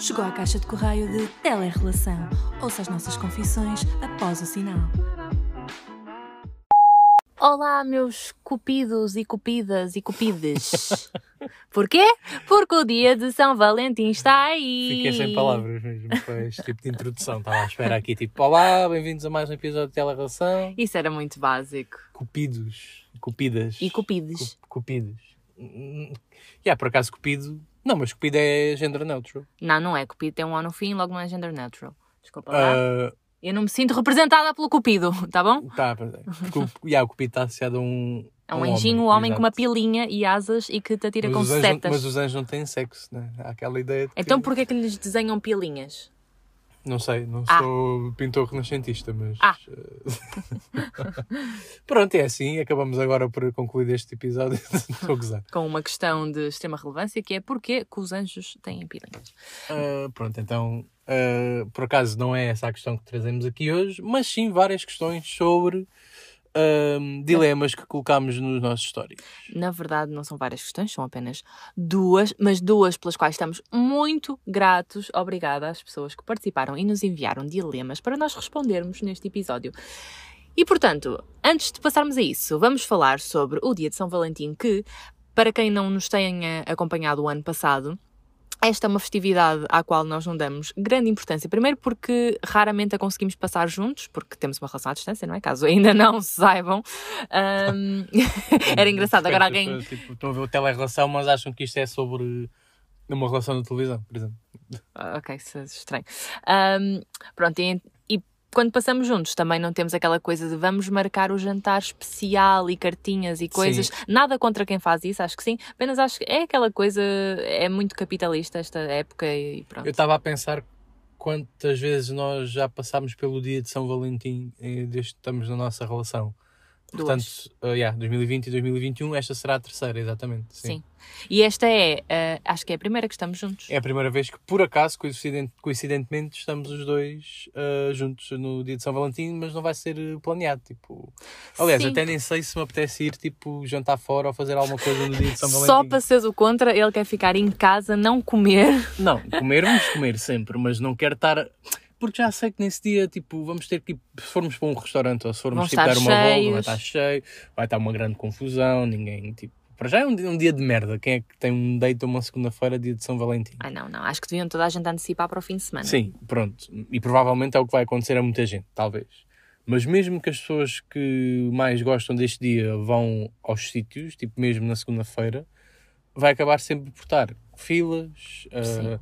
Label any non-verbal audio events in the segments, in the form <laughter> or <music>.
Chegou à caixa de correio de Telerrelação. Ouça as nossas confissões após o sinal. Olá, meus cupidos e cupidas e cupides. <laughs> Porquê? Porque o dia de São Valentim está aí. Fiquei sem palavras mesmo para este tipo de introdução. Estava à espera aqui, tipo, olá, bem-vindos a mais um episódio de Telerelação. Isso era muito básico. Cupidos, cupidas. E cupides. Cu- cupidos. Hum, Yeah, por acaso cupido... Não, mas cupido é gender neutral. Não, não é. Cupido tem um A no fim, logo não é gender neutral. Desculpa lá. Ah, Eu não me sinto representada pelo cupido, <laughs> tá bom? tá, pois é. Porque o, <laughs> yeah, o cupido está associado a um... É um anjinho, um homem com uma pilinha e asas e que te atira Mas com os, anjos, setas. mas os anjos não têm sexo, né? Há aquela ideia de que... Então porquê que lhes desenham pilinhas? Não sei, não Ah. sou pintor renascentista, mas. Ah. eh, <laughs> Pronto, é assim. Acabamos agora por concluir este episódio. <laughs> Estou a gozar. Com uma questão de extrema relevância que é porquê que os anjos têm pilinhas. Ah, pronto, então, ah, por acaso não é essa a questão que trazemos aqui hoje, mas sim várias questões sobre ah, dilemas que colocámos nos nossos stories. Na verdade, não são várias questões, são apenas duas, mas duas pelas quais estamos muito gratos. Obrigada às pessoas que participaram e nos enviaram dilemas para nós respondermos neste episódio. E portanto, antes de passarmos a isso, vamos falar sobre o dia de São Valentim, que, para quem não nos tenha acompanhado o ano passado, esta é uma festividade à qual nós não damos grande importância. Primeiro porque raramente a conseguimos passar juntos, porque temos uma relação à distância, não é? Caso ainda não <laughs> saibam. Ahm, <laughs> Era engraçado, agora alguém. pessoas, tipo, estão a ver o telerrelação, mas acham que isto é sobre uma relação de televisão, por exemplo. Ah, Ok, isso é estranho. Ahm, pronto, e quando passamos juntos também não temos aquela coisa de vamos marcar o jantar especial e cartinhas e coisas. Nada contra quem faz isso, acho que sim. Apenas acho que é aquela coisa, é muito capitalista esta época e pronto. Eu estava a pensar quantas vezes nós já passámos pelo dia de São Valentim desde que estamos na nossa relação. Portanto, uh, yeah, 2020 e 2021, esta será a terceira, exatamente. Sim. E esta é, ah, acho que é a primeira que estamos juntos. É a primeira vez que, por acaso, coincident- coincidentemente, estamos os dois uh, juntos no dia de São Valentim, mas não vai ser uh, planeado. Tipo... Aliás, Sim. até nem sei se me apetece ir tipo, jantar fora ou fazer alguma coisa no dia de São Valentim. Só para seres o contra, ele quer ficar em casa, não comer. Não, comer vamos comer sempre, mas não quero estar. Porque já sei que nesse dia, tipo, vamos ter que ir, se formos para um restaurante ou se formos tipo, dar uma volta, vai cheios. estar cheio, vai estar uma grande confusão, ninguém, tipo. Para já é um, dia- um dia de merda. Quem é que tem um date uma segunda-feira, dia de São Valentim? Ai não, não, acho que deviam toda a gente antecipar para o fim de semana. Sim, pronto. E provavelmente é o que vai acontecer a muita gente, talvez. Mas mesmo que as pessoas que mais gostam deste dia vão aos sítios, tipo mesmo na segunda-feira, vai acabar sempre por estar filas. Sim.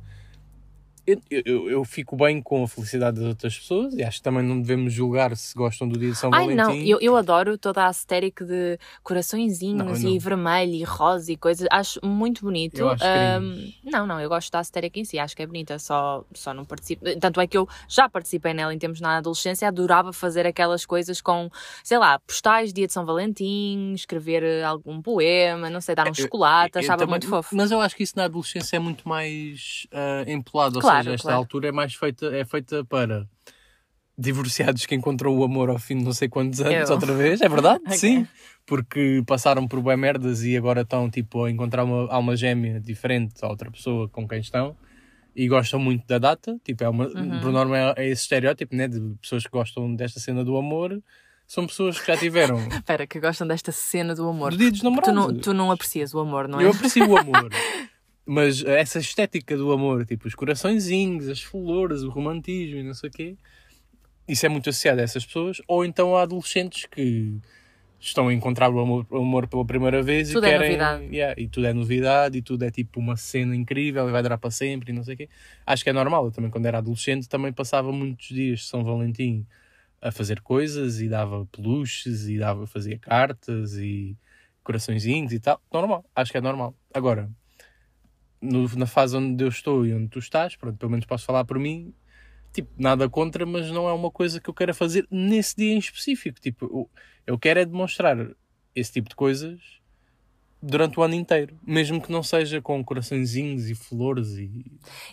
Eu, eu, eu fico bem com a felicidade das outras pessoas e acho que também não devemos julgar se gostam do dia de São Ai Valentim. não, eu, eu adoro toda a aesthetic de coraçõezinhos Não, eu e não. vermelho e rosa e coisas. Acho muito bonito. Acho Ahm, cringe. não, não, eu gosto da aesthetic em si, acho que é bonita, só, só não participo. Tanto é que eu já participei nela em tempos na adolescência, adorava fazer aquelas coisas com, sei lá, postais, dia de São Valentim, escrever eh, algum poema, não sei, dar um chocolate, Eu achava também- muito fofo. Mas eu acho que isso na adolescência é muito mais ah, empolado. Ou Claro, esta claro. altura é mais feita, é feita para divorciados que encontram o amor ao fim de não sei quantos anos, Eu. outra vez. É verdade? <laughs> Ok. Sim. Porque passaram por bem merdas e agora estão tipo a encontrar uma alma gêmea diferente a outra pessoa com quem estão. E gostam muito da data, tipo, é uma, Uhum. por norma é, é esse estereótipo, né, de pessoas que gostam desta cena do amor, são pessoas que já tiveram <laughs> Espera, que gostam desta cena do amor. do dia dos namorados. Tu não, tu não aprecias o amor, não é? Eu aprecio o amor. <laughs> Mas essa estética do amor, tipo os coraçõezinhos, as flores, o romantismo e não sei o quê, isso é muito associado a essas pessoas. Ou então a adolescentes que estão a encontrar o amor, o amor pela primeira vez Tudo e é querem. novidade. Yeah, e tudo é novidade e tudo é tipo uma cena incrível e vai durar para sempre e não sei o quê. Acho que é normal. Eu também, quando era adolescente, também passava muitos dias de São Valentim a fazer coisas e dava peluches e dava, fazia cartas e coraçõezinhos e tal. Normal, acho que é normal. Agora, no- na fase onde eu estou e onde tu estás, pronto, pelo menos posso falar por mim, tipo, nada contra, mas não é uma coisa que eu quero fazer nesse dia em específico. Tipo, eu, eu quero é demonstrar esse tipo de coisas durante o ano inteiro, mesmo que não seja com coraçõezinhos e flores e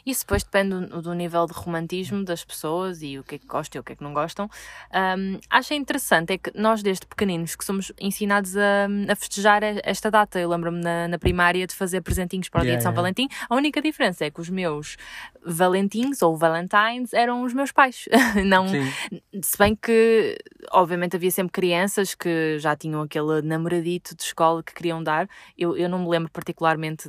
Isso depois depende do, do nível de romantismo das pessoas e o que é que gostam e o que é que não gostam. Um, acho interessante é que nós, desde pequeninos, que somos ensinados a, a festejar esta data. Eu lembro-me na, na primária de fazer presentinhos para o dia Yeah, de São yeah. Valentim. A única diferença é que os meus Valentins ou Valentines eram os meus pais. <laughs> não, Sim. se bem que, obviamente, havia sempre crianças que já tinham aquele namoradito de escola que queriam dar. Eu, eu não me lembro particularmente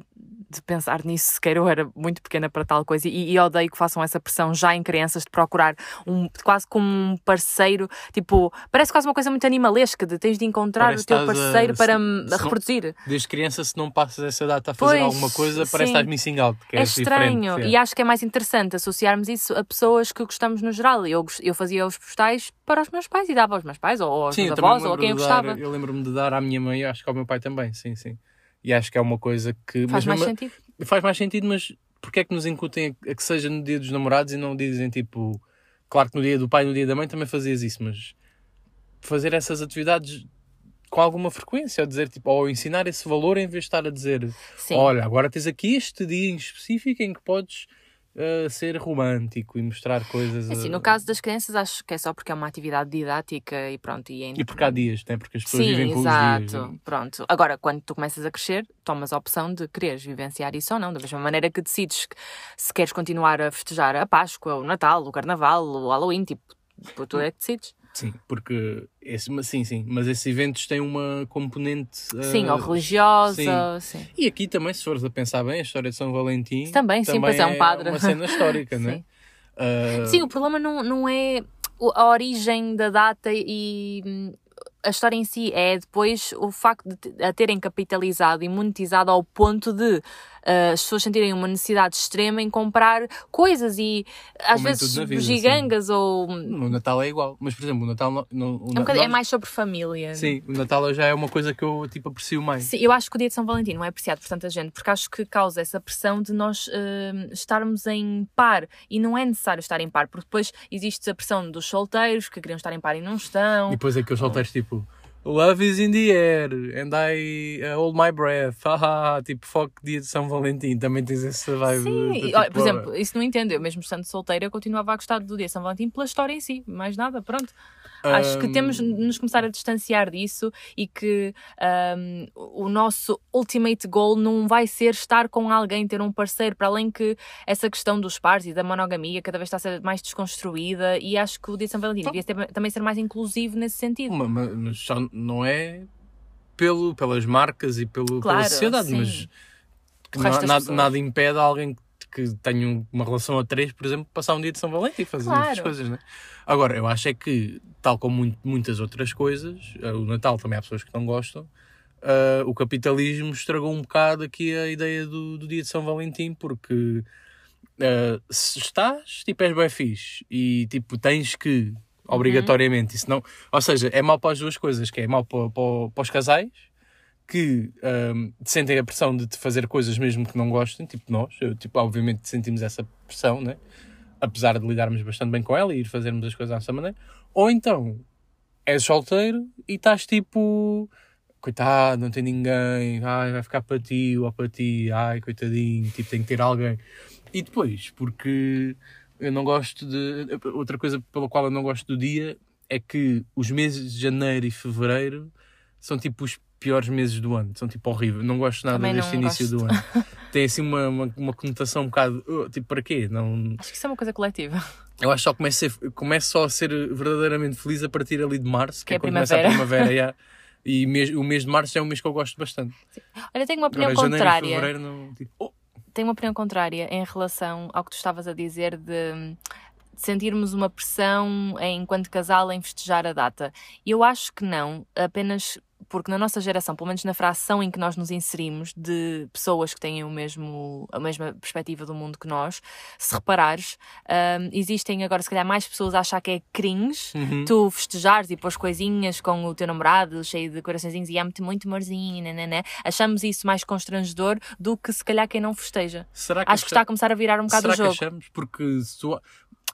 de pensar nisso sequer, eu era muito pequena para tal coisa e, e odeio que façam essa pressão já em crianças de procurar um, quase como um parceiro, tipo, parece quase uma coisa muito animalesca de tens de encontrar Parece o teu estás a- parceiro para se- se não- reproduzir. Desde criança, se não passas essa data a fazer Pois, alguma coisa, parece que estás missing out. É, É estranho e acho que é mais interessante associarmos isso a pessoas que gostamos no geral. Eu, eu fazia os postais para os meus pais e dava aos meus pais ou aos Sim, eu meus avós ou a quem eu de dar- gostava. Eu lembro-me de dar à minha mãe, acho que ao meu pai também, sim, sim. E acho que é uma coisa que. Faz mais sentido. Faz mais sentido, mas porque é que nos incutem a, a que seja no dia dos namorados e não dizem tipo. Claro que no dia do pai e no dia da mãe também fazias isso, mas fazer essas atividades com alguma frequência, ou dizer tipo, ou ensinar esse valor em vez de estar a dizer Sim. olha, agora tens aqui este dia em específico em que podes uh, ser romântico e mostrar coisas. Assim, uh, no caso das crianças, acho que é só porque é uma atividade didática e pronto. E, é E porque há dias, né? porque as pessoas Sim, vivem com exato. os dias. né? Pronto. Agora, quando tu começas a crescer, tomas a opção de quereres vivenciar isso ou não. Da mesma maneira que decides que se queres continuar a festejar a Páscoa, o Natal, o Carnaval, o Halloween, tipo, tu é que decides. Sim, porque esse, mas sim, sim, mas esses eventos têm uma componente. uh, Sim, ou religiosa, sim. E aqui também, se fores a pensar bem, a história de São Valentim Também, sim, pois é, um padre. uma cena histórica, <laughs> não é? Sim. Uh, Sim, o problema não, não é a origem da data e hum, a história em si, é depois o facto de a terem capitalizado e monetizado ao ponto de uh, as pessoas sentirem uma necessidade extrema em comprar coisas e às Como vezes vida, gigangas ou. No Natal é igual, mas por exemplo, o Natal. não- não- o É, um é mais sobre família. Sim, o Natal já é uma coisa que eu tipo aprecio mais. Sim, eu acho que o dia de São Valentim não é apreciado por tanta gente, porque acho que causa essa pressão de nós hum, estarmos em par. E não é necessário estar em par, porque depois existe a pressão dos solteiros que queriam estar em par e não estão. E depois aqueles solteiros tipo Love is in the air and I uh, hold my breath. Haha, tipo, foco dia de São Valentim. Também tens essa vibe. Sim, de, tipo, olha, por exemplo, isso não entendo. Eu mesmo estando solteira, eu continuava a gostar do dia de São Valentim pela história em si, mais nada, pronto. Acho que temos de nos começar a distanciar disso e que hum, o nosso ultimate goal não vai ser estar com alguém, ter um parceiro, para além que essa questão dos pares e da monogamia cada vez está a ser mais desconstruída e acho que o dia de São Valentim devia ter- também ser mais inclusivo nesse sentido. Ma- ma- Mas só não é pelo, pelas marcas e pelo, Claro, pela sociedade, sim. mas na- nada, nada impede alguém que tenha um- uma relação a três, por exemplo, passar um dia de São Valentim e fazer Claro. essas coisas, né? Agora, eu acho é que, tal como muito- muitas outras coisas, eh, o Natal também há pessoas que não gostam, eh, o capitalismo estragou um bocado aqui a ideia do, do dia de São Valentim, porque eh, se estás, tipo, és bem fixe e, tipo, tens que, obrigatoriamente, isso não... Ou seja, é mau para as duas coisas, que é mau para, para, para os casais, que ehm, sentem a pressão de te fazer coisas mesmo que não gostem, tipo nós, eu, tipo, obviamente sentimos essa pressão, né? Apesar de lidarmos bastante bem com ela e ir fazermos as coisas à nossa maneira, ou então és solteiro e estás tipo coitado, não tem ninguém, ai, vai ficar para ti ou para ti, ai, coitadinho, tipo, tem que ter alguém. E depois, porque eu não gosto de. Outra coisa pela qual eu não gosto do dia é que os meses de janeiro e fevereiro são tipo os piores meses do ano, são tipo horríveis. Não gosto nada Também deste início gosto. do ano. <laughs> Tem assim uma, uma, uma conotação um bocado. "Oh, tipo, para quê? Não, Acho que isso é uma coisa coletiva. eu acho que só começo, a ser, começo só a ser verdadeiramente feliz a partir ali de março, que, Que é é quando começa a primavera. primavera. yeah. <laughs> E mês- o mês de março é um mês que eu gosto bastante. Olha, tenho uma opinião Agora, janeiro contrária. fevereiro não. Tipo, oh, tenho uma opinião contrária em relação ao que tu estavas a dizer de, sentirmos uma pressão enquanto casal em festejar a data. Eu acho que não, apenas porque na nossa geração, pelo menos na fração em que nós nos inserimos, de pessoas que têm o mesmo, a mesma perspectiva do mundo que nós, se reparares, hum, existem agora se calhar mais pessoas a achar que é cringe uhum. tu festejares e pôs coisinhas com o teu namorado cheio de coraçõezinhos e amo-te muito, amorzinho, nananã. achamos isso mais constrangedor do que se calhar quem não festeja. Será que Acho que está a começar a virar um bocado Será o jogo. que achamos? Porque se tu-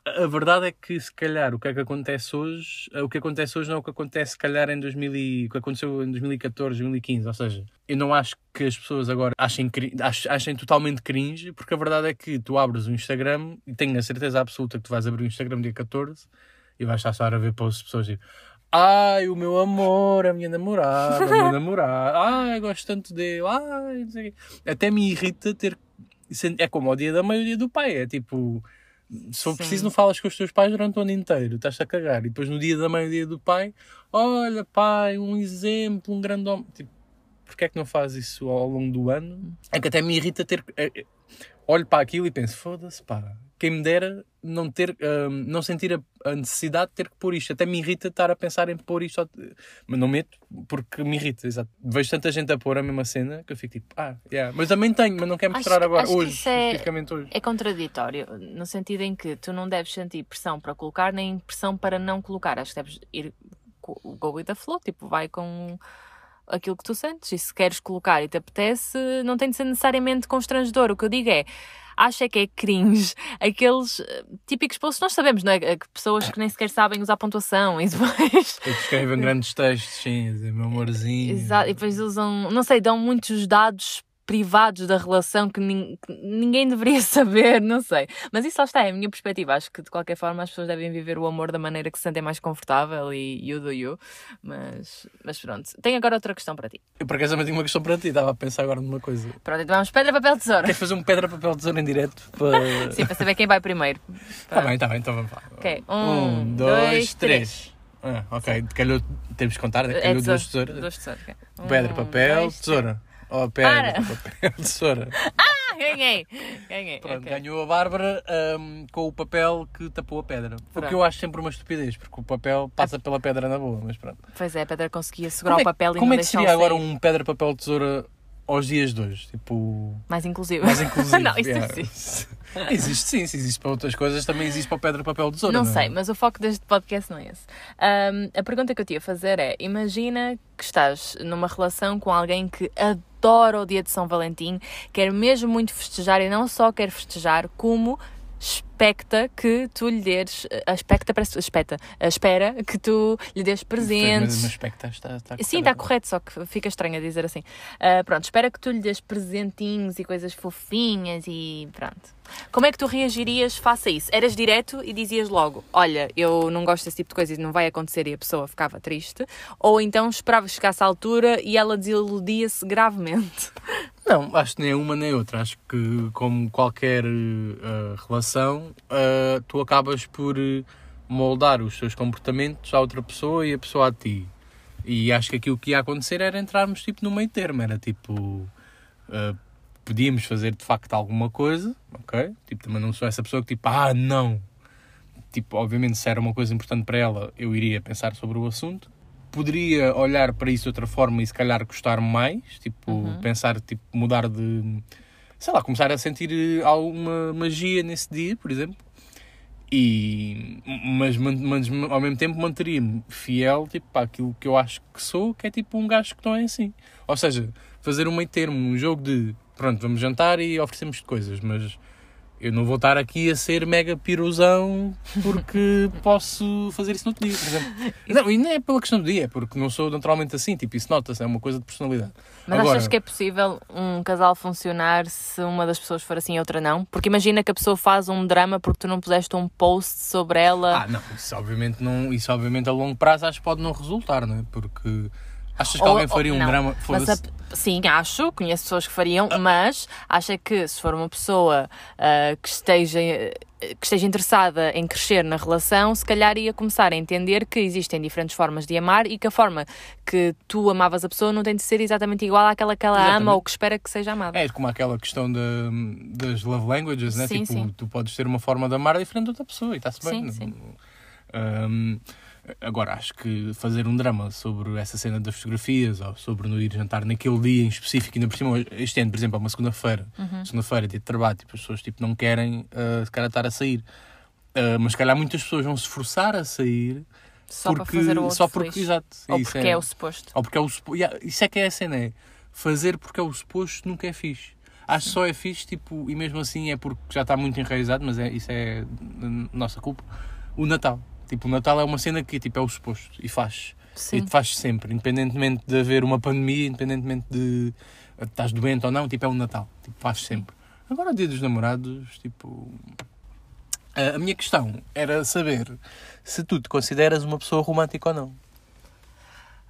A verdade é que, se calhar, o que é que acontece hoje, o que acontece hoje não é o que acontece, se calhar, em 2000 e, o que aconteceu em 2014, 2015. Ou seja, eu não acho que as pessoas agora achem, cri- ach- achem totalmente cringe, porque a verdade é que tu abres o Instagram e tenho a certeza absoluta que tu vais abrir o Instagram dia 14 e vais estar só a ver posts de pessoas tipo. Ai, o meu amor, a minha namorada, a minha <laughs> namorada, ai, gosto tanto dele, ai, não sei o quê. Até me irrita ter. É como ao dia da mãe o dia do pai, é tipo. Se for preciso, não falas com os teus pais durante o ano inteiro, estás a cagar. E depois no dia da mãe e o dia do pai, olha, pai, um exemplo, um grande homem. Tipo, porque é que não faz isso ao longo do ano? É que até me irrita ter. é, é, Olho para aquilo e penso, foda-se, pá, quem me dera não, ter, hum, não sentir a, a necessidade de ter que pôr isto. Até me irrita estar a pensar em pôr isto, mas não meto porque me irrita, exato. Vejo tanta gente a pôr a mesma cena que eu fico tipo, ah, yeah. mas também tenho, mas não quero Acho- mostrar agora, acho hoje, é- especificamente hoje. É contraditório, no sentido em que tu não deves sentir pressão para colocar, nem pressão para não colocar. Acho que deves ir go with the flow, tipo, vai com aquilo que tu sentes. E se queres colocar e te apetece, não tem de ser necessariamente constrangedor. O que eu digo é, acha que é cringe aqueles eh, típicos posts, nós sabemos, não é? Que Pessoas que nem sequer sabem usar pontuação e depois. <laughs> Eu escrevem grandes textos, sim, meu amorzinho. Exato, e depois usam, não sei, dão muitos dados privados da relação que, nin- que ninguém deveria <laughs> saber, não sei. Mas isso lá está, é a minha perspectiva. Acho que de qualquer forma as pessoas devem viver o amor da maneira que se sentem mais confortável e you do you. Mas, mas pronto. Tenho agora outra questão para ti. Eu por acaso também tenho uma questão para ti, estava a pensar agora numa coisa. Pronto, então vamos pedra, papel, tesoura. Queres fazer um pedra, papel, tesoura em direto? Para... <laughs> Sim, para saber quem vai primeiro. Tá bem, tá bem, então vamos lá. Ok, um, Um, dois, dois, três. Ah, ok, calhou, temos que contar, né? É calhou tesoura. duas tesouras. Duas tesouras. ok. Um, Pedra, papel, dois, tesoura. Oh, pedra, Para. papel, tesoura. Ah, ganhei! Ganhei. Pronto, ok. ganhou a Bárbara ahm, com o papel que tapou a pedra. O Pronto. que eu acho sempre uma estupidez, porque o papel passa pela pedra na boa, mas pronto. Pois é, a pedra conseguia segurar Como é, o papel e como não é que seria agora sair. um pedra, papel, tesoura aos dias de hoje? Tipo, Mais inclusivo. mais inclusivo. <laughs> não, isso yeah. existe. <laughs> Existe sim, se existe para outras coisas, também existe para o pedra, papel, tesoura. Não é? sei, mas o foco deste podcast não é esse. Ahm, a pergunta que eu te ia fazer é: imagina que estás numa relação com alguém que adora o dia de São Valentim, quer mesmo muito festejar e não só quer festejar, como expecta que tu lhe des. a Expecta, parece. Expecta. a Espera que tu lhe des presentes. Mas, mas aspecto está, está Sim, está correto, só que fica estranho a dizer assim. Ah, pronto, espera que tu lhe des presentinhos e coisas fofinhas e pronto. Como é que tu reagirias face a isso? Eras direto e dizias logo: Olha, eu não gosto desse tipo de coisa e não vai acontecer e a pessoa ficava triste? Ou então esperava chegasse à altura e ela desiludia-se gravemente? <laughs> Não, acho que nem uma nem outra. Acho que, como qualquer eh, relação, eh, tu acabas por eh, moldar os teus comportamentos à outra pessoa e a pessoa a ti. E acho que aquilo que ia acontecer era entrarmos tipo no meio termo. Era tipo. eh, podíamos fazer de facto alguma coisa, ok? Tipo, também não sou essa pessoa que tipo, ah, não. Tipo, obviamente, se era uma coisa importante para ela, eu iria pensar sobre o assunto. Poderia olhar para isso de outra forma e se calhar gostar mais, tipo, pensar, tipo, mudar de. sei lá, começar a sentir eh, alguma magia nesse dia, por exemplo. E, mas, mas ao mesmo tempo manteria-me fiel tipo, para aquilo que eu acho que sou, que é tipo um gajo que não é assim. Ou seja, fazer um meio termo, um jogo de pronto, vamos jantar e oferecemos coisas, mas eu não vou estar aqui a ser mega piruzão porque <laughs> posso fazer isso no outro dia, por exemplo. Não, e não é pela questão do dia, é porque não sou naturalmente assim, tipo, isso nota-se, é uma coisa de personalidade. Mas Agora, achas que é possível um casal funcionar se uma das pessoas for assim e outra não? Porque imagina que a pessoa faz um drama porque tu não puseste um post sobre ela. Ah, não, isso obviamente, não, isso obviamente a longo prazo acho que pode não resultar, não é? Porque achas que Ou- alguém ou- faria um não, drama? A- sim, acho, conheço pessoas que fariam, mas acha que se for uma pessoa ah, que, esteja, que esteja interessada em crescer na relação, se calhar ia começar a entender que existem diferentes formas de amar e que a forma que tu amavas a pessoa não tem de ser exatamente igual àquela que ela ama Exatamente. ou que espera que seja amada. É como aquela questão da- das love languages, né? Sim, tipo, sim. tu podes ter uma forma de amar diferente de outra pessoa e está-se Sim, bem. sim. Hum, agora, acho que fazer um drama sobre essa cena das fotografias ou sobre não ir jantar naquele dia em específico, ainda por cima, este ano, por exemplo, é uma segunda-feira, Uhum. segunda-feira, dia de trabalho, tipo, as pessoas tipo, não querem uh, se calhar estar a sair. Uh, mas se calhar muitas pessoas vão se forçar a sair Só porque, para fazer o outro só porque, feliz. exato, Ou porque é... o suposto. ou porque é o suposto. Yeah, isso é que é a cena, é fazer porque é o suposto nunca é fixe. Acho que só é fixe, tipo, e mesmo assim é porque já está muito enraizado, mas é, isso é nossa culpa. O Natal. Tipo, o Natal é uma cena que tipo, é o suposto e faz. Sim. E faz sempre, independentemente de haver uma pandemia, independentemente de estás doente ou não, tipo, é o Natal. Tipo, faz sempre. Agora, o dia dos namorados, tipo. A minha questão era saber se tu te consideras uma pessoa romântica ou não.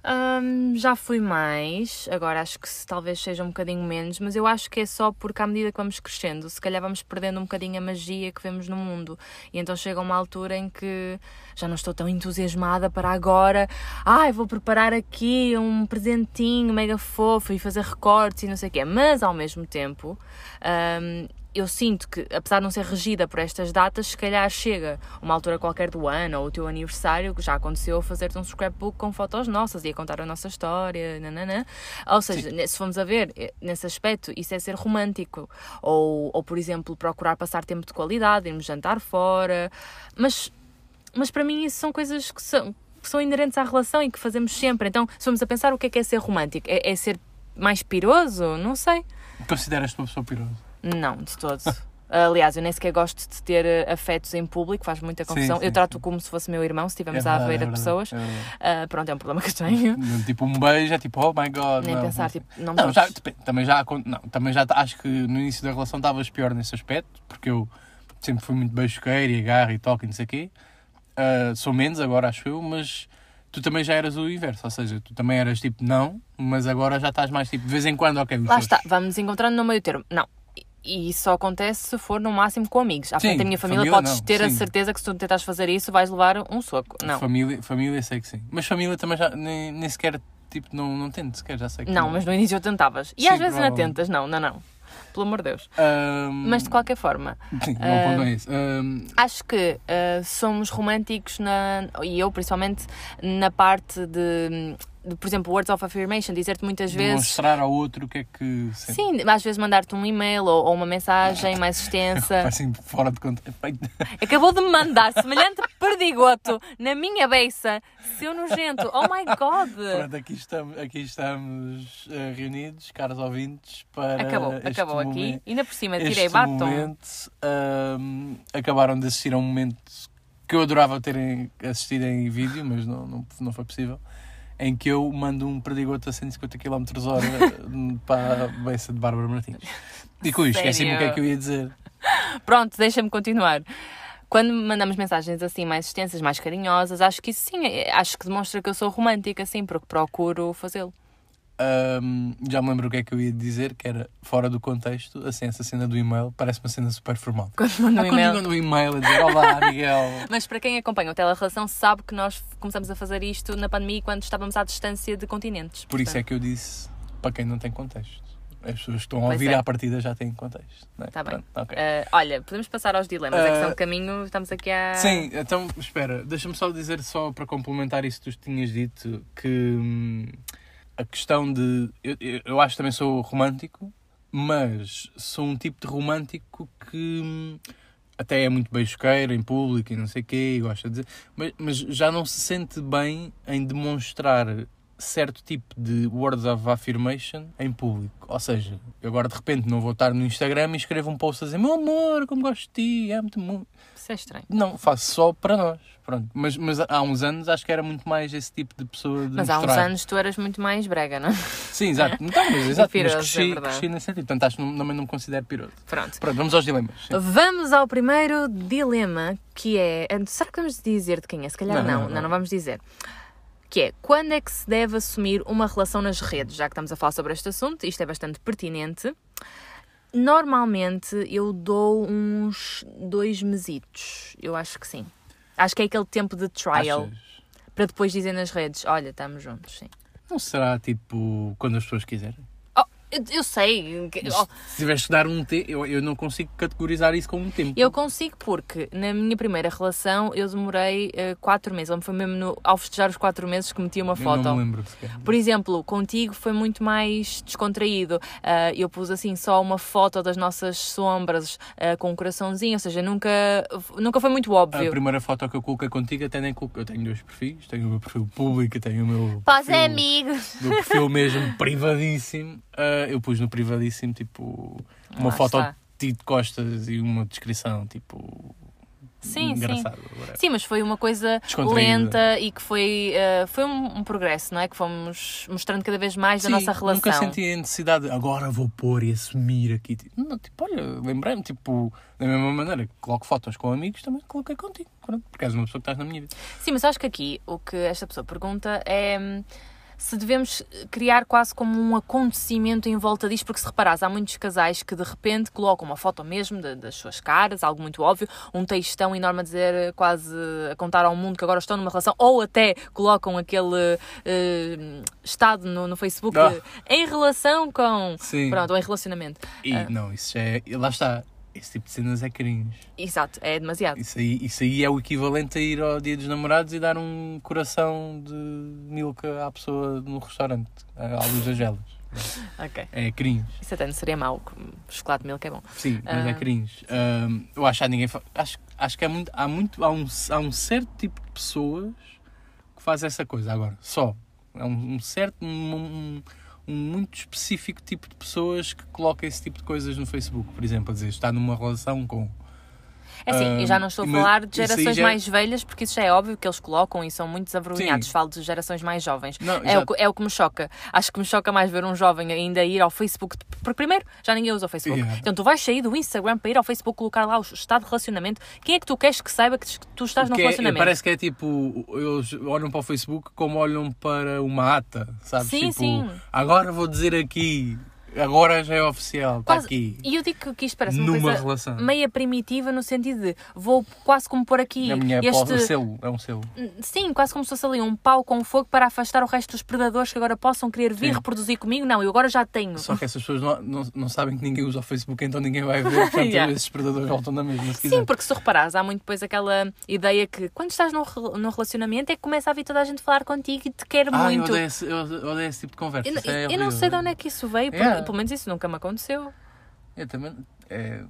Hum, já fui mais, agora acho que talvez seja um bocadinho menos, mas eu acho que é só porque à medida que vamos crescendo, se calhar vamos perdendo um bocadinho a magia que vemos no mundo. E então chega uma altura em que já não estou tão entusiasmada para agora, ai, vou preparar aqui um presentinho mega fofo e fazer recortes e não sei o quê. Mas ao mesmo tempo, hum, eu sinto que, apesar de não ser regida por estas datas, se calhar chega uma altura qualquer do ano ou o teu aniversário, que já aconteceu, fazer-te um scrapbook com fotos nossas e a contar a nossa história, nananã. Ou seja, ne- se formos a ver, eh, nesse aspecto, isso é ser romântico. Ou, ou, por exemplo, procurar passar tempo de qualidade, irmos jantar fora. Mas, mas para mim isso são coisas que são, que são inerentes à relação e que fazemos sempre. Então, se formos a pensar, o que é que é ser romântico? É, é ser mais piroso? Não sei. Consideras-te uma pessoa pirosa? Não, de todo. <laughs> Aliás, eu nem sequer gosto de ter eh, afetos em público, faz muita confusão. sim, eu trato sim. como se fosse meu irmão, se estivermos É à beira é de pessoas. é. Ah, pronto, é um problema que eu tenho. <laughs> Tipo, um beijo é tipo, oh my god. Nem não, pensar, não. tipo, não, Não, já, também já, não, também já acho que no início da relação estavas pior nesse aspecto, porque eu sempre fui muito beijoqueiro e agarro e toque e não sei o quê. Ah, sou menos agora, acho eu, mas tu também já eras o inverso, ou seja, tu também eras tipo não, mas agora já estás mais tipo de vez em quando, ok, Lá está, vamos encontrando no meio termo. Não. E isso só acontece se for no máximo com amigos. À Sim, frente da minha família, família podes não, ter a sim. certeza que se tu tentares fazer isso, vais levar um soco. Não. Família, família sei que sim, mas família também já nem, nem sequer, tipo, não, não tento sequer, já sei que Não, mas no início tentavas. E Sim, às vezes ainda tentas. Não, não, não. Pelo amor de Deus. Ahm, Mas de qualquer forma, Sim, não é isso. Ahm, acho que ah, somos românticos na, e eu principalmente na parte de, por exemplo, words of affirmation, dizer-te muitas vezes. Mostrar ao outro o que é que. Sim, às vezes mandar-te um e-mail ou, ou uma mensagem mais extensa. <laughs> Assim, fora de contexto. <laughs> Acabou de me mandar semelhante <laughs> perdigoto na minha beiça, seu nojento. Oh my god! Pronto, aqui estamos, aqui estamos eh, reunidos, caros ouvintes, para. Acabou, acabou aqui. momento- Ainda por cima, tirei batom. momento, ahm, acabaram de assistir a um momento que eu adorava terem assistido em vídeo, mas não, não, não foi possível. Em que eu mando um perdigoto a 150 km hora para a beiça de Bárbara Martins. E com isto, esqueci-me o que é que eu ia dizer. Pronto, deixa-me continuar. Quando mandamos mensagens assim mais extensas, mais carinhosas, acho que isso sim, é- acho que demonstra que eu sou romântica, assim, porque procuro fazê-lo. Ahm, já me lembro o que é que eu ia dizer, que era fora do contexto, assim, essa cena do e-mail parece uma cena super formal. Quando mando um Ah, quando e-mail. manda um e-mail a dizer Olá, <laughs> Miguel. Mas para quem acompanha o Telerelação sabe que nós começamos a fazer isto na pandemia quando estávamos à distância de continentes. Por isso é que eu disse para quem não tem contexto. As pessoas que estão a Pois ouvir é. à partida já têm contexto. Não é? Tá bem. Pronto, ok. Ah, olha, podemos passar aos dilemas. É que são Ah, caminho, estamos aqui a. Sim, então espera, deixa-me só dizer, só para complementar isso que tu tinhas dito, que hum, a questão de. Eu, eu, acho que também sou romântico, mas sou um tipo de romântico que hum, até é muito beijoqueiro em público e não sei o quê, gosta de dizer, mas, mas já não se sente bem em demonstrar certo tipo de words of affirmation em público. Ou seja, eu agora de repente não vou estar no Instagram e escrevo um post a dizer meu amor, como gosto de ti, amo-te muito. Isso é estranho. Não, faço só para nós. Pronto. Mas, mas há uns anos acho que era muito mais esse tipo de pessoa de Mas há uns mostrar. anos tu eras muito mais brega, não é? Sim, exato. Então, mas, <laughs> exato. Piroso, mas é cresci, verdade. cresci nesse sentido. Portanto, acho que não- também não me considero piroso. Pronto. Pronto, vamos aos dilemas. Sim. Vamos ao primeiro dilema, que é. Será que vamos dizer de quem é? Se calhar não, não, não, não. não vamos dizer. Que é quando é que se deve assumir uma relação nas redes? Já que estamos a falar sobre este assunto, isto é bastante pertinente. Normalmente eu dou uns dois mesitos. Eu acho que sim. Acho que é aquele tempo de trial Achas? para depois dizer nas redes: olha, estamos juntos, sim. Não será tipo quando as pessoas quiserem? Eu, eu sei. Mas oh, Se tiveres que dar um tempo, eu, eu não consigo categorizar isso como um tempo. Eu consigo porque na minha primeira relação eu demorei eh, quatro meses. Foi mesmo no- ao festejar os quatro meses que meti uma Eu foto. não me lembro sequer. Por exemplo, contigo foi muito mais descontraído. Ah, eu pus assim só uma foto das nossas sombras ah, com um coraçãozinho, ou seja, nunca, nunca foi muito A óbvio. primeira foto que eu coloquei contigo até nem coloquei. Eu tenho dois perfis. Tenho o meu perfil público e tenho o meu Pós amigos. o meu perfil mesmo privadíssimo. Ah, eu pus no privadíssimo, tipo, uma Lá foto está. de ti de costas e uma descrição, tipo, Sim, engraçado. whatever. Sim, mas foi uma coisa lenta e que foi, eh, foi um, um progresso, não é? Que fomos mostrando cada vez mais da Sim, nossa relação. Nunca senti a necessidade de agora vou pôr e assumir aqui. Não, tipo, olha, lembrei-me, tipo, da mesma maneira que coloco fotos com amigos, também coloquei contigo. Porque és uma pessoa que estás na minha vida. Sim, mas acho que aqui o que esta pessoa pergunta é hum, se devemos criar quase como um acontecimento em volta disto, porque se reparares, há muitos casais que de repente colocam uma foto mesmo de- das suas caras, algo muito óbvio, um textão enorme a dizer eh, quase a contar ao mundo que agora estão numa relação, ou até colocam aquele eh, estado no, no Facebook Ah. de, em relação com. Sim. Pronto, ou em relacionamento. E Ah. não, isso já é. Lá está. Esse tipo de cenas é cringe. Exato, é demasiado. Isso aí, isso aí é o equivalente a ir ao dia dos namorados e dar um coração de milka à pessoa no restaurante, à luz das velas. Ok. É cringe. Isso até não seria mau, chocolate de milk é bom. Sim, mas Ah. é cringe. Ahm, eu acho que há ninguém. fa- Acho, acho que é muito, há, muito, há, um, há um certo tipo de pessoas que faz essa coisa. Agora, só. É um, um certo. Um, um- um muito específico tipo de pessoas que coloca esse tipo de coisas no Facebook. Por exemplo, a dizer, está numa relação com. É assim, Ah, eu já não estou a falar de gerações já- mais velhas, porque isso já é óbvio que eles colocam e são muito desavergonhados. Sim. Falo de gerações mais jovens. Não, É o, que- é o que me choca. Acho que me choca mais ver um jovem ainda ir ao Facebook. Porque, primeiro, já ninguém usa o Facebook. Yeah. Então, tu vais sair do Instagram para ir ao Facebook colocar lá o estado de relacionamento. Quem é que tu queres que saiba que tu estás num Que é- relacionamento? parece que é tipo, eles olham para o Facebook como olham para uma ata, sabes? Sim, tipo, sim. agora vou dizer aqui, agora já é oficial, está Quase- aqui. E eu digo que isto parece uma coisa relação. meia primitiva no sentido de vou quase como pôr aqui A minha este... selo, é um selo. Sim, quase como se fosse ali um pau com fogo para afastar o resto dos predadores que agora possam querer vir Sim. reproduzir comigo. Não, eu agora já tenho. Só que essas pessoas não, não, não sabem que ninguém usa o Facebook, então ninguém vai ver, <laughs> portanto Yeah. esses predadores voltam na mesma, Sim, quiser. porque se reparares, há muito depois aquela ideia que quando estás num, num relacionamento é que começa a vir toda a gente falar contigo e te quer Ah, eu muito. odeio, esse, eu odeio esse tipo de conversa. Eu, isso é eu não sei de onde é que isso veio, porque, Yeah. Pelo menos isso nunca me aconteceu. Eu também. É,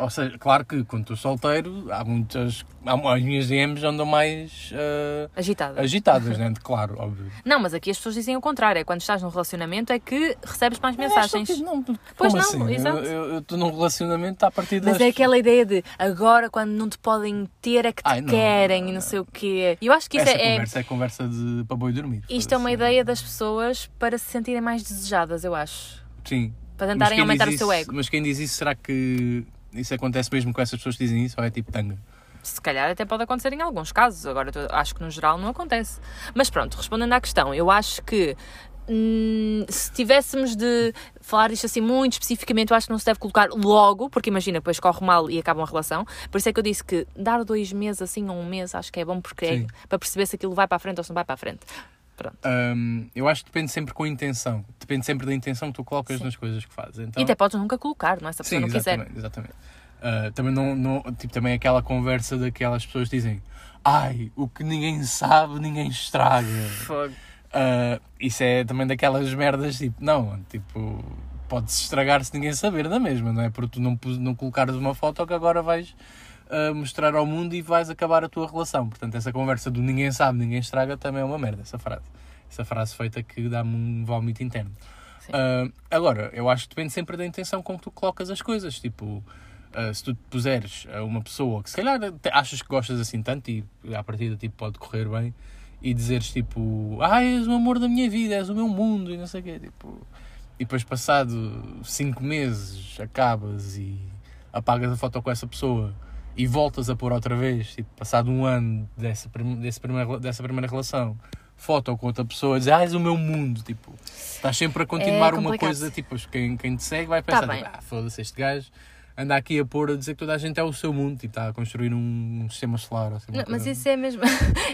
ou seja, claro que quando estou solteiro, há muitas. Há, as minhas DMs andam mais ah, Agitada. agitadas, né? <laughs> Claro, óbvio. Não, mas aqui as pessoas dizem o contrário. É quando estás num relacionamento é que recebes mais mensagens. Que não, Pois como não, assim? exato. Eu- estou num relacionamento a partir das. Mas é aquela ideia de agora quando não te podem ter é que te Ai, não. querem e não sei o quê. Eu acho que isso Essa é, é- conversa é conversa de para boi dormir. Isto é uma foda-se. ideia das pessoas para se sentirem mais desejadas, eu acho. Sim. Para tentarem aumentar o seu isso- ego. Mas quem diz isso, será que isso acontece mesmo com essas pessoas que dizem isso ou é tipo tanga? Se calhar até pode acontecer em alguns casos, agora acho que no geral não acontece. Mas pronto, respondendo à questão, eu acho que hum, se tivéssemos de falar isto assim muito especificamente, eu acho que não se deve colocar logo, porque imagina, depois corre mal e acaba uma relação. Por isso é que eu disse que dar dois meses assim ou um mês acho que é bom porque é para perceber se aquilo vai para a frente ou se não vai para a frente. Hum, eu acho que depende sempre com a intenção. Depende sempre da intenção que tu colocas nas coisas que fazes. Então, E até podes nunca colocar, não é? Se a pessoa Sim, não quiser. exatamente. exatamente. Ah, também, não, não, tipo, também aquela conversa daquelas pessoas que dizem ai, o que ninguém sabe, ninguém estraga. Fogo. Ah, isso é também daquelas merdas tipo, não, tipo, pode-se estragar se ninguém saber da mesma, não é? Porque tu não, não colocares uma foto que agora vais mostrar ao mundo e vais acabar a tua relação. Portanto, essa conversa do ninguém sabe, ninguém estraga também é uma merda, essa frase. Essa frase feita que dá-me um vómito interno. Ah, agora, eu acho que depende sempre da intenção com que tu colocas as coisas. Tipo, ah, se tu te puseres a uma pessoa que se calhar achas que gostas assim tanto e à partida tipo, pode correr bem e dizeres tipo, ah, és o amor da minha vida, és o meu mundo e não sei o quê. Tipo, e depois, passado cinco meses, acabas e apagas a foto com essa pessoa e voltas a pôr outra vez, tipo, passado um ano dessa, desse primeira, dessa primeira relação, foto com outra pessoa, dizer, ah, és o meu mundo, tipo, estás sempre a continuar uma complicado. coisa, tipo, quem, quem te segue vai pensar, Tá tipo, ah, foda-se, este gajo anda aqui a pôr a dizer que toda a gente é o seu mundo, tipo, está a construir um sistema solar. Assim, Não, mas isso é <laughs> a mesma,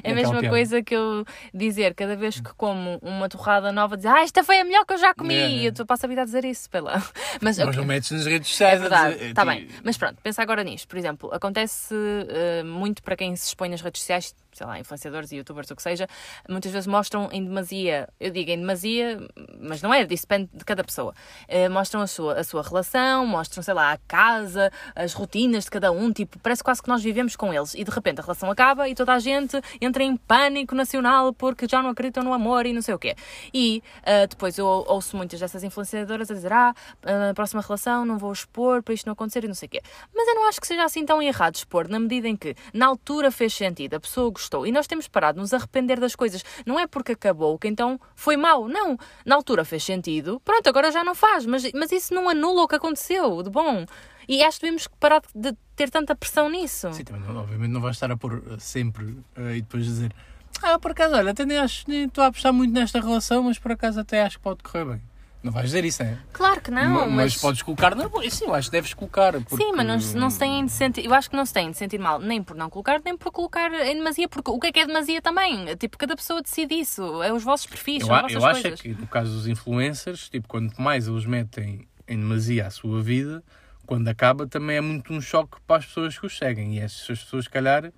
é a mesma coisa que eu dizer cada vez que como uma torrada nova, dizer ah, esta foi a melhor que eu já comi. Yeah, yeah. Eu tô- passo a vida a dizer isso. Pela... <laughs> Mas, Mas ok, não metes nas redes é sociais a verdade, está tipo, bem. Mas pronto, pensa agora nisto. Por exemplo, acontece eh, muito para quem se expõe nas redes sociais, sei lá, influenciadores e youtubers, o que seja, muitas vezes mostram em demasia, eu digo em demasia, mas não é, depende de cada pessoa. Eh, mostram a sua, a sua relação, mostram, sei lá, a casa, as rotinas de cada um, tipo, parece quase que nós vivemos com eles e de repente a relação acaba e toda a gente entra em pânico nacional porque já não acreditam no amor e não sei o quê. E uh, depois eu ouço muitas dessas influenciadoras a dizer, ah, na próxima relação não vou expor para isto não acontecer e não sei o quê. Mas eu não acho que seja assim tão errado expor, na medida em que na altura fez sentido, a pessoa gostou e nós temos parado de nos arrepender das coisas. Não é porque acabou que então foi mau, não. Na altura fez sentido, pronto, agora já não faz, mas, mas isso não anula o que aconteceu de bom. E acho que devemos parar de ter tanta pressão nisso. Sim, também, obviamente não vais estar a pôr uh, sempre uh, e depois dizer ah, por acaso, olha, até nem acho, nem estou a apostar muito nesta relação, mas por acaso até acho que pode correr bem. Não vais dizer isso, é? Claro que não, Ma- mas... mas podes colocar na boa. Sim, eu acho que deves colocar. Porque... Sim, mas não, se- não se têm de sentir. Eu acho que não se têm de sentir mal, nem por não colocar, nem por colocar em demasia, porque o que é que é demasia também? Tipo, cada pessoa decide isso. É os vossos perfis, Eu, são a- as vossas eu acho é coisas. que no caso dos influencers, tipo, quanto mais eles metem em demasia a sua vida, quando acaba também é muito um choque para as pessoas que os seguem. E essas pessoas, se calhar,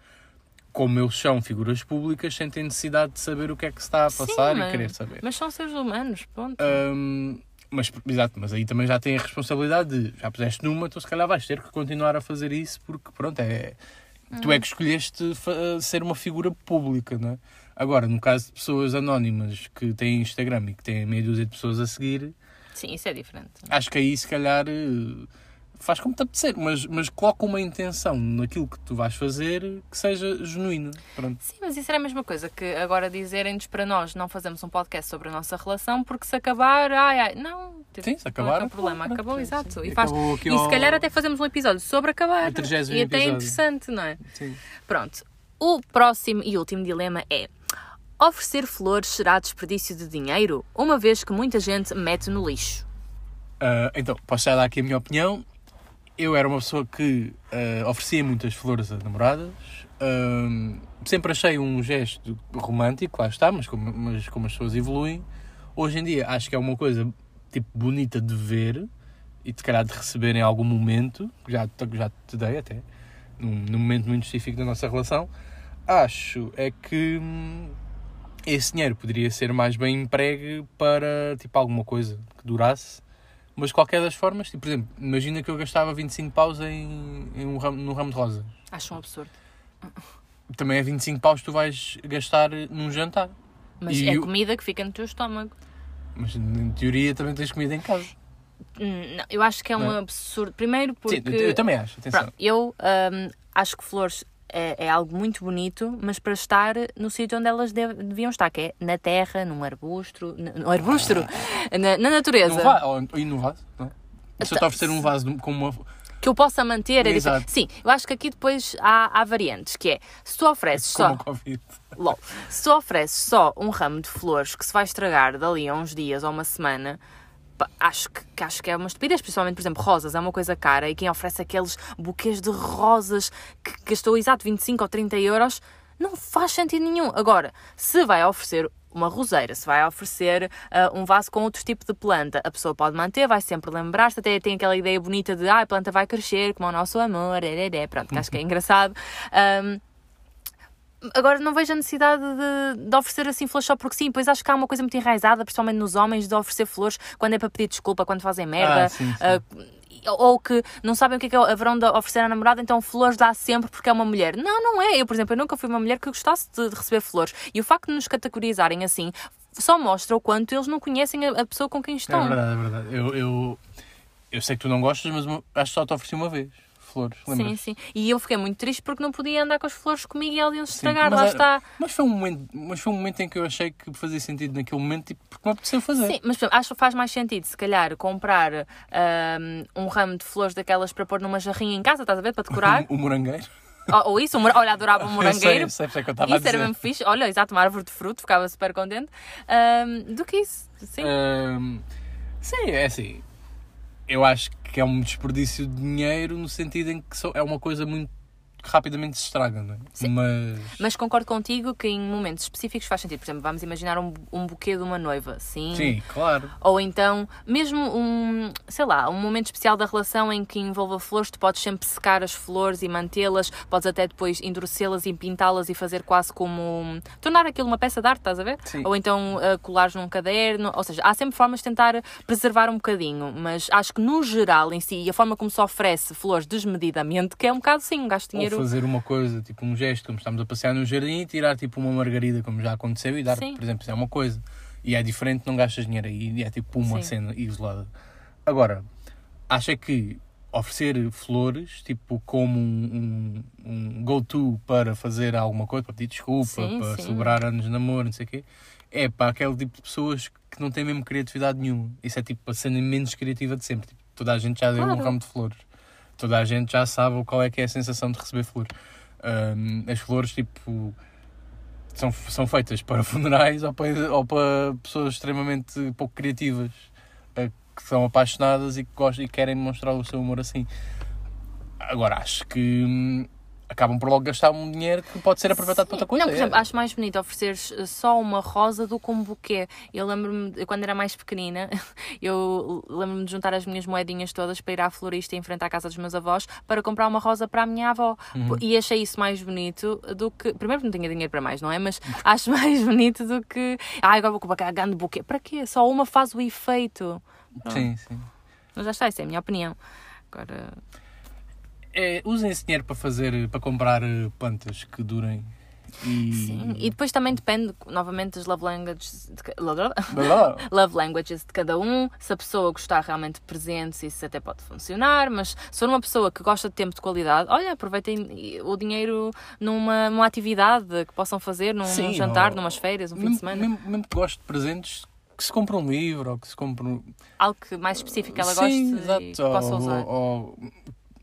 como eles são figuras públicas, sentem necessidade de saber o que é que se está a Sim, passar mas- e querer saber. Mas são seres humanos, ponto. Hum, mas, exato, mas aí também já tem a responsabilidade de já puseste numa, então se calhar vais ter que continuar a fazer isso porque pronto, é, tu é que escolheste ser uma figura pública, não é? Agora, no caso de pessoas anónimas que têm Instagram e que têm meia dúzia de pessoas a seguir, Sim, isso é diferente. acho que aí se calhar eh, faz como te apetecer, mas, mas coloca uma intenção naquilo que tu vais fazer que seja genuína. Pronto. Sim, mas isso era a mesma coisa que agora dizerem-nos para nós não fazemos um podcast sobre a nossa relação porque se acabar, ai ai, não. tipo, Sim, se é acabar, que é o problema, pronto, acabou, sim, exato. sim. E, faz, e se ao- calhar até fazemos um episódio sobre acabar. O 30º E até é interessante, não é? Sim. Pronto. O próximo e último dilema é: oferecer flores será desperdício de dinheiro, uma vez que muita gente mete no lixo? Ah, então, posso já dar aqui a minha opinião. Eu era uma pessoa que ah, oferecia muitas flores a namoradas. Ahm, sempre achei um gesto romântico, lá está, mas como, mas como as pessoas evoluem. Hoje em dia acho que é uma coisa tipo bonita de ver e de calhar de receber em algum momento, já, já te dei até, num, num momento muito específico da nossa relação. Acho é que hum, esse dinheiro poderia ser mais bem empregue para tipo alguma coisa que durasse. Mas de qualquer das formas, tipo, por exemplo, imagina que eu gastava 25 paus em, em um ramo, num ramo de rosas. Acho um absurdo. Também é 25 paus que tu vais gastar num jantar. Mas E é eu- comida que fica no teu estômago. Mas em teoria também tens comida em casa. Hum, Não, eu acho que é um Não é? absurdo. Primeiro porque. Sim, eu, também acho, atenção. Pronto, eu hum, acho que flores é, é algo muito bonito, mas para estar no sítio onde elas dev- deviam estar, que é na terra, num arbusto, no arbusto, na, na natureza. Num va- ou, e num vaso, não é? Se eu te oferecer um vaso com uma. Que eu possa manter. É Exato. Sim, eu acho que aqui depois há, há variantes, que é, se tu ofereces Como só... a Covid. Lol. Se tu ofereces só um ramo de flores que se vai estragar dali a uns dias ou uma semana, acho que, que acho que é uma estupidez. Principalmente, por exemplo, rosas é uma coisa cara e quem oferece aqueles buquês de rosas que gastou exato 25 ou 30 euros não faz sentido nenhum. Agora, se vai oferecer uma roseira, se vai oferecer ah, um vaso com outro tipo de planta, a pessoa pode manter, vai sempre lembrar-se, até tem aquela ideia bonita de ah, a planta vai crescer como o nosso amor, é, é, é. pronto, que acho que é engraçado. <laughs> Ahm, Agora não vejo a necessidade de, de oferecer assim flores só porque sim, pois acho que há uma coisa muito enraizada, principalmente nos homens, de oferecer flores quando é para pedir desculpa, quando fazem merda. Ah, sim, sim. ah, ou que não sabem o que é que haverão de oferecer à namorada, então flores dá sempre porque é uma mulher. Não, não é. Eu, por exemplo, eu nunca fui uma mulher que gostasse de, receber flores. E o facto de nos categorizarem assim só mostra o quanto eles não conhecem a, pessoa com quem É estão. verdade, é verdade. Eu, eu, eu sei que tu não gostas, mas acho que só te ofereci uma vez. Flores, Sim, sim. E eu fiquei muito triste porque não podia andar com as flores comigo e elas iam se estragar. mas Lá era- está. Mas foi, um momento, mas foi um momento em que eu achei que fazia sentido naquele momento, tipo, porque me apeteceu fazer. Sim, mas acho que faz mais sentido, se calhar, comprar ahm, um ramo de flores daquelas para pôr numa jarrinha em casa, estás a ver? Para decorar. <laughs> O, morangueiro. ou, ou isso, um olha, adorava um <laughs> Eu sei, morangueiro. eu sei, eu estava a Isso era dizer. mesmo fixe. Olha, exato, uma árvore de fruto, ficava super contente. Ahm, do que isso, sim. Ahm, sim, é assim. Eu acho que é um desperdício de dinheiro no sentido em que é uma coisa muito rapidamente se estraga, não é? Sim. Mas, Mas concordo contigo que em momentos específicos faz sentido. Por exemplo, vamos imaginar um, um buquê de uma noiva, sim. sim, claro. Ou então, mesmo um, sei lá, um momento especial da relação em que envolva flores, tu podes sempre secar as flores e mantê-las, podes até depois endurecê-las e pintá-las e fazer quase como. tornar aquilo uma peça de arte, estás a ver? Sim. Ou então uh, colares num caderno, ou seja, há sempre formas de tentar preservar um bocadinho, mas acho que no geral em si, e a forma como se oferece flores desmedidamente, que é um bocado sim, um gasto de Ou dinheiro. fazer uma coisa, tipo um gesto, como estamos a passear no jardim e tirar tipo uma margarida, como já aconteceu, e dar, Sim. por exemplo, isso é uma coisa. E é diferente, não gastas dinheiro aí, e é tipo uma Sim. cena isolada. Agora, acha que oferecer flores, tipo como um, um, um go-to para fazer alguma coisa, para pedir desculpa, Sim, para sim. celebrar anos de namoro, não sei o quê, é para aquele tipo de pessoas que não têm mesmo criatividade nenhuma. Isso é tipo a cena menos criativa de sempre. Tipo, toda a gente já deu um Claro. ramo de flores. Toda a gente já sabe qual é que é a sensação de receber flores. Ahm, as flores, tipo, são, são feitas para <laughs> funerais ou para, ou para pessoas extremamente pouco criativas, eh, que são apaixonadas e que gostam e querem demonstrar o seu amor assim. Agora, acho que hum, acabam por logo gastar um dinheiro que pode ser aproveitado para outra coisa. Não, por é. exemplo, acho mais bonito ofereceres eh, só uma rosa do que um buquê. Eu lembro-me, quando era mais pequenina, <laughs> eu lembro-me de juntar as minhas moedinhas todas para ir à florista em frente à casa dos meus avós para comprar uma rosa para a minha avó. Uhum. E achei isso mais bonito do que. Primeiro, não tinha dinheiro para mais, não é? Mas <laughs> acho mais bonito do que. Ah, agora vou comprar grande buquê. Para quê? Só uma faz o efeito. Sim, sim. Mas já está, essa é a minha opinião. Agora. É, usem esse dinheiro para fazer, para comprar eh, plantas que durem. E... Sim. E depois também depende, novamente, das love languages. De... <laughs> love languages de cada um, se a pessoa gostar realmente de presentes, isso até pode funcionar, mas se for uma pessoa que gosta de tempo de qualidade, olha, aproveitem o dinheiro numa, numa atividade que possam fazer, num, Sim, num jantar, ou- numas férias, um fim mesmo, de semana. Mesmo, mesmo que goste de presentes, que se compre um livro ou que se compre um... Algo que mais específico ela Sim, goste exato. e que possa ou, usar. ou-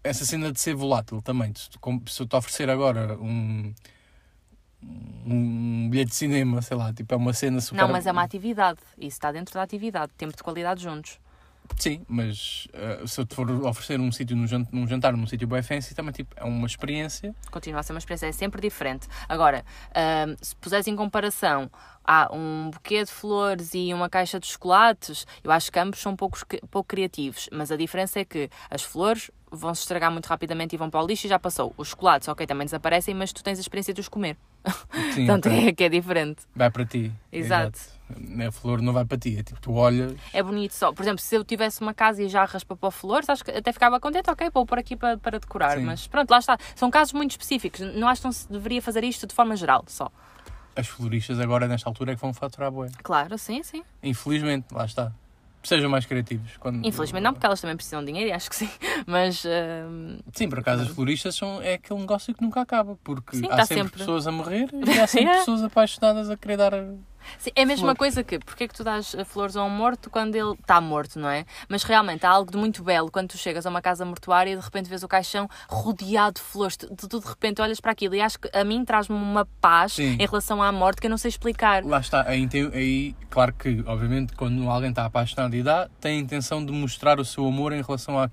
essa cena de ser volátil também. Se, se eu te oferecer agora um, um bilhete de cinema, sei lá, tipo, é uma cena super. Não, mas é uma atividade. Isso está dentro da atividade. Tempo de qualidade juntos. Sim, mas eh, se eu te for oferecer um sítio num jan- num jantar, num sítio bem fancy, também tipo, é uma experiência. Continua a ser uma experiência, é sempre diferente. Agora, ahm, se puseres em comparação há um buquê de flores e uma caixa de chocolates, eu acho que ambos são poucos, pouco criativos, mas a diferença é que as flores vão se estragar muito rapidamente e vão para o lixo e já passou. Os chocolates, ok, também desaparecem, mas tu tens a experiência de os comer. Sim, <laughs> Portanto, ok. é que é diferente. vai para ti. Exato. A flor não vai para ti, é tipo, tu olhas. É bonito só. Por exemplo, se eu tivesse uma casa e já raspa para flores, acho que até ficava contente, ok, vou pôr aqui para, para decorar. Sim. Mas pronto, lá está. São casos muito específicos. Não acho que não se deveria fazer isto de forma geral, só. As floristas agora, nesta altura, é que vão faturar bué. Claro, sim, sim. Infelizmente, lá está. Sejam mais criativos. Quando... Infelizmente não, porque elas também precisam de dinheiro e acho que sim. <laughs> Mas hum, Sim, por acaso as floristas são, é aquele negócio que nunca acaba, porque Sim, há tá sempre, sempre. pessoas a morrer e <laughs> há sempre Yeah. pessoas apaixonadas a querer dar. Sim, é a mesma Flores. coisa que porque é que tu dás eh, flores a um morto quando ele está morto, não é? Mas realmente há algo de muito belo quando tu chegas a uma casa mortuária e de repente vês o caixão rodeado de flores. Tu, tu de repente olhas para aquilo e acho que a mim traz-me uma paz Sim. em relação à morte que eu não sei explicar. Lá está, aí, tem- aí, claro que, obviamente, quando alguém está apaixonado e dá, tem a intenção de mostrar o seu amor em relação a.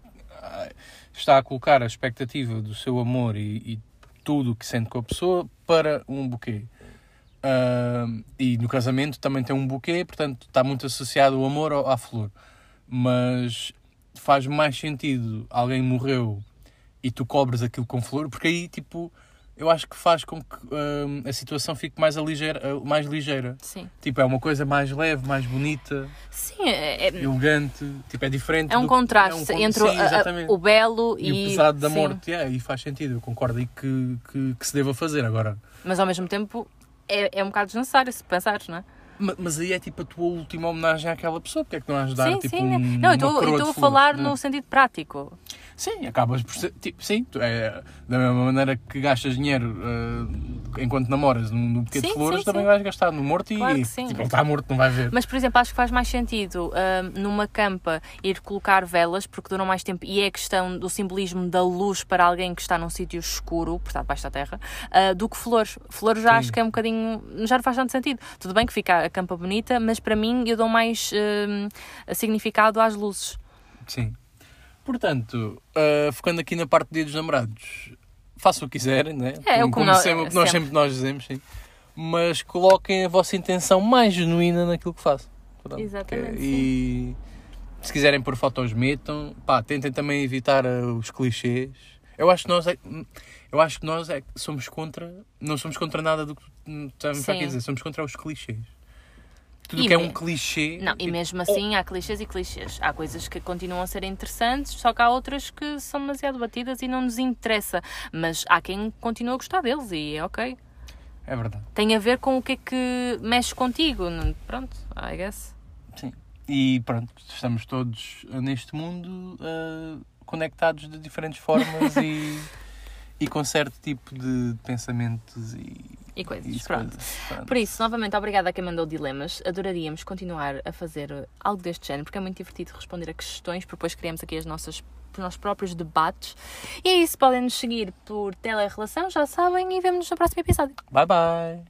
a- está a colocar a expectativa do seu amor e, e tudo o que sente com a pessoa para um buquê. Ahm, e no casamento também tem um buquê, portanto está muito associado o amor à flor. Mas faz mais sentido alguém morreu e tu cobres aquilo com flor, porque aí tipo eu acho que faz com que ahm, a situação fique mais, aligeira, mais ligeira. Sim. Tipo, é uma coisa mais leve, mais bonita, Sim, é, é- elegante, tipo, é diferente. é um do- contraste é um con- entre Sim, o- a- o belo e, e, o pesado da sim. morte. Yeah, e faz sentido, eu concordo aí que, que, que se deva fazer agora. Mas ao mesmo tempo é, é um bocado desnecessário se pensares, não é? Ma- Mas aí é tipo a tua última homenagem àquela pessoa, porque é que não vais dar sim, tipo sim. um, não, eu estou- a falar né? no sentido prático. Sim, acabas por ser. Tipo, sim, é, da mesma maneira que gastas dinheiro ah, enquanto namoras num, num buquê de Sim, flores, sim, também sim. vais gastar no morto e. Claro que sim. Tipo, ele está morto, não vai ver. Mas, por exemplo, acho que faz mais sentido hum, numa campa ir colocar velas, porque duram mais tempo, e é questão do simbolismo da luz para alguém que está num sítio escuro, portanto, baixo da terra, ah, do que flores. Flores já acho que é um bocadinho. já não faz tanto sentido. Tudo bem que fica a campa bonita, mas para mim eu dou mais hum, significado às luzes. Sim. Portanto, ah, focando aqui na parte de dia dos namorados, façam o que quiserem, né? É, como, que nós- sempre, que nós sempre. sempre nós dizemos, sim. Mas coloquem a vossa intenção mais genuína naquilo que façam. Pronto, Exatamente, é- E se quiserem pôr fotos, metam. Pá, tentem também evitar uh, os clichês. Eu acho que nós é, eu acho que nós é, somos contra, não somos contra nada do que estamos Sim. a dizer, somos contra os clichês. Tudo E que é um clichê. Não, e mesmo assim há clichês e clichês. Há coisas que continuam a ser interessantes, só que há outras que são demasiado batidas e não nos interessa. Mas há quem continua a gostar deles e é ok. É verdade. Tem a ver com o que é que mexe contigo. Pronto, I guess. Sim. E pronto, estamos todos uh, neste mundo uh, conectados de diferentes formas <laughs> e, e com certo tipo de pensamentos e, E coisas, pronto. Pronto. Por isso, novamente, obrigada a quem mandou dilemas. Adoraríamos continuar a fazer uh, algo deste género, porque é muito divertido responder a questões, porque depois criamos aqui as nossas, os nossos próprios debates. E é isso, podem nos seguir por Telerrelação, já sabem, e vemo-nos no próximo episódio. Bye bye!